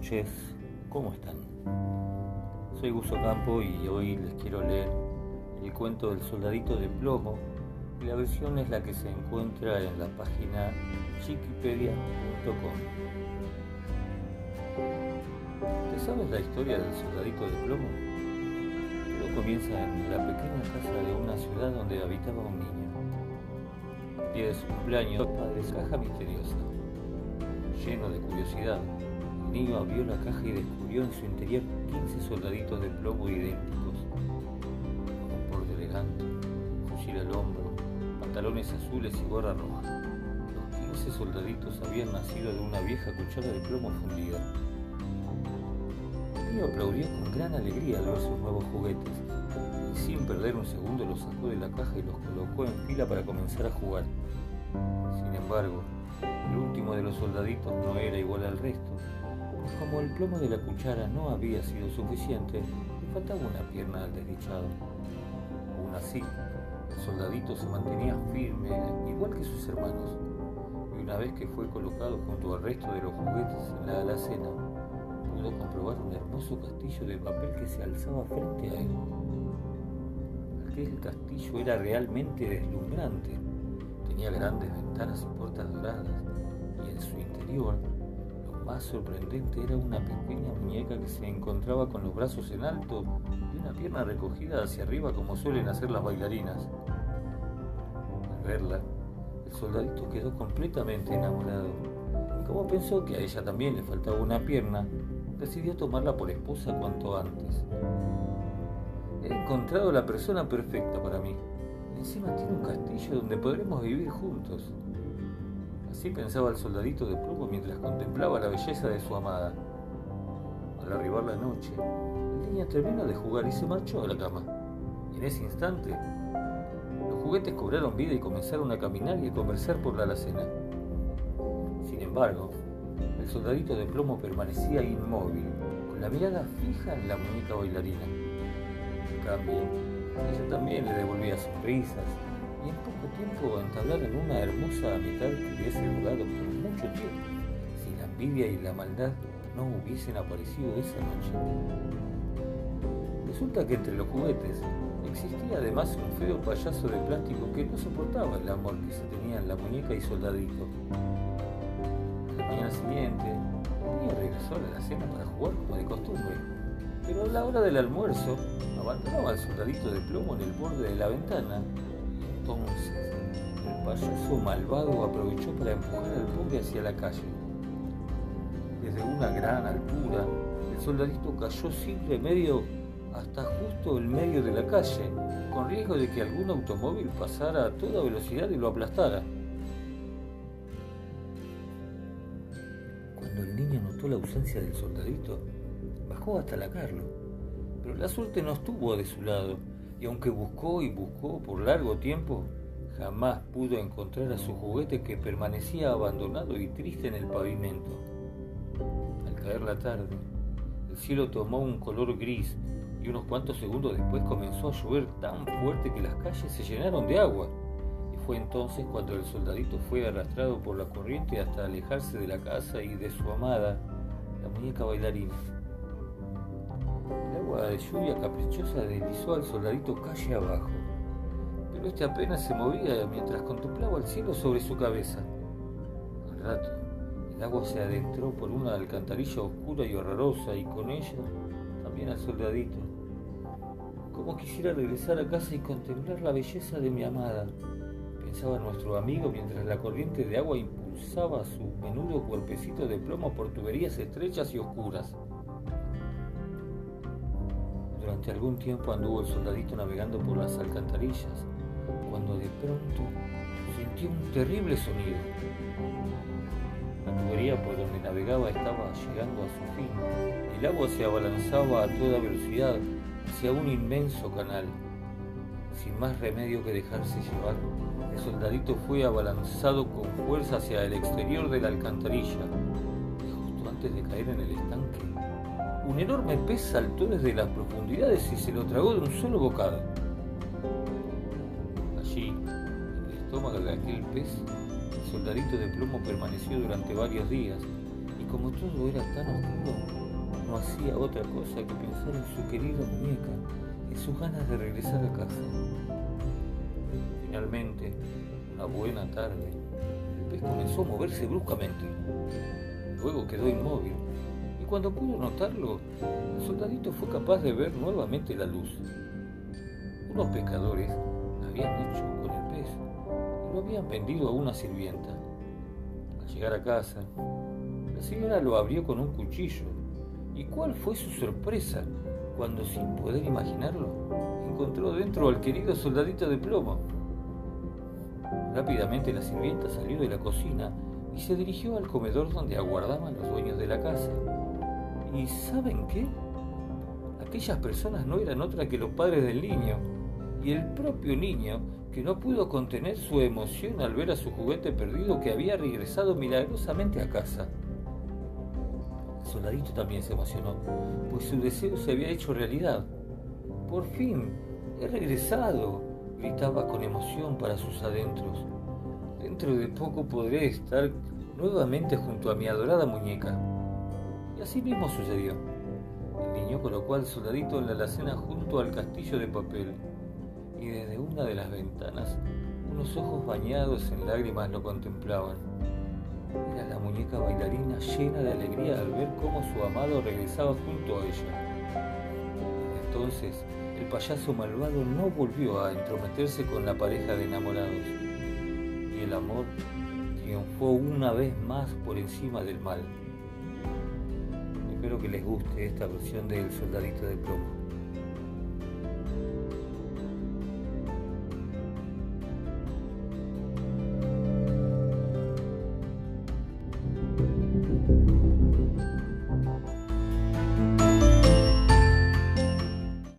noches, ¿cómo están? Soy Guso Campo y hoy les quiero leer el cuento del soldadito de plomo y la versión es la que se encuentra en la página chiquipedia.com. ¿Te sabes la historia del soldadito de plomo? Todo comienza en la pequeña casa de una ciudad donde habitaba un niño. Día de su cumpleaños, padre caja misteriosa. Lleno de curiosidad, niño abrió la caja y descubrió en su interior 15 soldaditos de plomo idénticos, con porte elegante, fusil al hombro, pantalones azules y gorra roja. Los 15 soldaditos habían nacido de una vieja cuchara de plomo fundida. Niño aplaudió con gran alegría al ver sus nuevos juguetes y sin perder un segundo los sacó de la caja y los colocó en fila para comenzar a jugar. Sin embargo, el último de los soldaditos no era igual al resto como el plomo de la cuchara no había sido suficiente, le faltaba una pierna al desdichado. Aún así, el soldadito se mantenía firme, igual que sus hermanos, y una vez que fue colocado junto al resto de los juguetes en la alacena, pudo comprobar un hermoso castillo de papel que se alzaba frente a él. Aquel castillo era realmente deslumbrante. Tenía grandes ventanas y puertas doradas, y en su interior más sorprendente era una pequeña muñeca que se encontraba con los brazos en alto y una pierna recogida hacia arriba como suelen hacer las bailarinas. Al verla, el soldadito quedó completamente enamorado y como pensó que a ella también le faltaba una pierna, decidió tomarla por esposa cuanto antes. He encontrado la persona perfecta para mí. Encima tiene un castillo donde podremos vivir juntos. Así pensaba el soldadito de plomo mientras contemplaba la belleza de su amada. Al arribar la noche, el niño terminó de jugar y se marchó a la cama. En ese instante, los juguetes cobraron vida y comenzaron a caminar y a conversar por la alacena. Sin embargo, el soldadito de plomo permanecía inmóvil, con la mirada fija en la muñeca bailarina. En cambio, ella también le devolvía sonrisas poco tiempo entablaron una hermosa amistad que hubiese durado por mucho tiempo si la envidia y la maldad no hubiesen aparecido esa noche. Resulta que entre los juguetes existía además un feo payaso de plástico que no soportaba el amor que se tenía en la muñeca y soldadito. La mañana siguiente, el niño regresó a la cena para jugar como de costumbre, pero a la hora del almuerzo abandonaba al soldadito de plomo en el borde de la ventana payaso malvado aprovechó para empujar al pobre hacia la calle. Desde una gran altura, el soldadito cayó sin remedio hasta justo el medio de la calle, con riesgo de que algún automóvil pasara a toda velocidad y lo aplastara. Cuando el niño notó la ausencia del soldadito, bajó hasta la Carlo, pero la suerte no estuvo de su lado y aunque buscó y buscó por largo tiempo, jamás pudo encontrar a su juguete que permanecía abandonado y triste en el pavimento. Al caer la tarde, el cielo tomó un color gris y unos cuantos segundos después comenzó a llover tan fuerte que las calles se llenaron de agua. Y fue entonces cuando el soldadito fue arrastrado por la corriente hasta alejarse de la casa y de su amada, la muñeca bailarina. El agua de lluvia caprichosa deslizó al soldadito calle abajo, pero este apenas se movía mientras contemplaba el cielo sobre su cabeza. Al rato, el agua se adentró por una alcantarilla oscura y horrorosa y con ella también al soldadito. Como quisiera regresar a casa y contemplar la belleza de mi amada, pensaba nuestro amigo mientras la corriente de agua impulsaba su menudo cuerpecito de plomo por tuberías estrechas y oscuras. Durante algún tiempo anduvo el soldadito navegando por las alcantarillas, cuando de pronto sintió un terrible sonido. La tubería por donde navegaba estaba llegando a su fin. El agua se abalanzaba a toda velocidad hacia un inmenso canal. Sin más remedio que dejarse llevar, el soldadito fue abalanzado con fuerza hacia el exterior de la alcantarilla. Y justo antes de caer en el estanque, un enorme pez saltó desde las profundidades y se lo tragó de un solo bocado. Estómago de aquel pez, el soldadito de plomo permaneció durante varios días y como todo era tan oscuro, no hacía otra cosa que pensar en su querida muñeca, en sus ganas de regresar a casa. Finalmente, una buena tarde, el pez comenzó a moverse bruscamente. Luego quedó inmóvil y cuando pudo notarlo, el soldadito fue capaz de ver nuevamente la luz. Unos pescadores habían hecho con el lo habían vendido a una sirvienta. Al llegar a casa, la señora lo abrió con un cuchillo. ¿Y cuál fue su sorpresa cuando, sin poder imaginarlo, encontró dentro al querido soldadito de plomo? Rápidamente la sirvienta salió de la cocina y se dirigió al comedor donde aguardaban los dueños de la casa. ¿Y saben qué? Aquellas personas no eran otra que los padres del niño, y el propio niño que no pudo contener su emoción al ver a su juguete perdido que había regresado milagrosamente a casa. Soldadito también se emocionó, pues su deseo se había hecho realidad. Por fin, he regresado, gritaba con emoción para sus adentros. Dentro de poco podré estar nuevamente junto a mi adorada muñeca. Y así mismo sucedió. El niño colocó al soldadito en la alacena junto al castillo de papel y desde una de las ventanas unos ojos bañados en lágrimas lo contemplaban. Era la muñeca bailarina llena de alegría al ver cómo su amado regresaba junto a ella. Entonces, el payaso malvado no volvió a entrometerse con la pareja de enamorados y el amor triunfó una vez más por encima del mal. Espero que les guste esta versión del Soldadito de Plomo.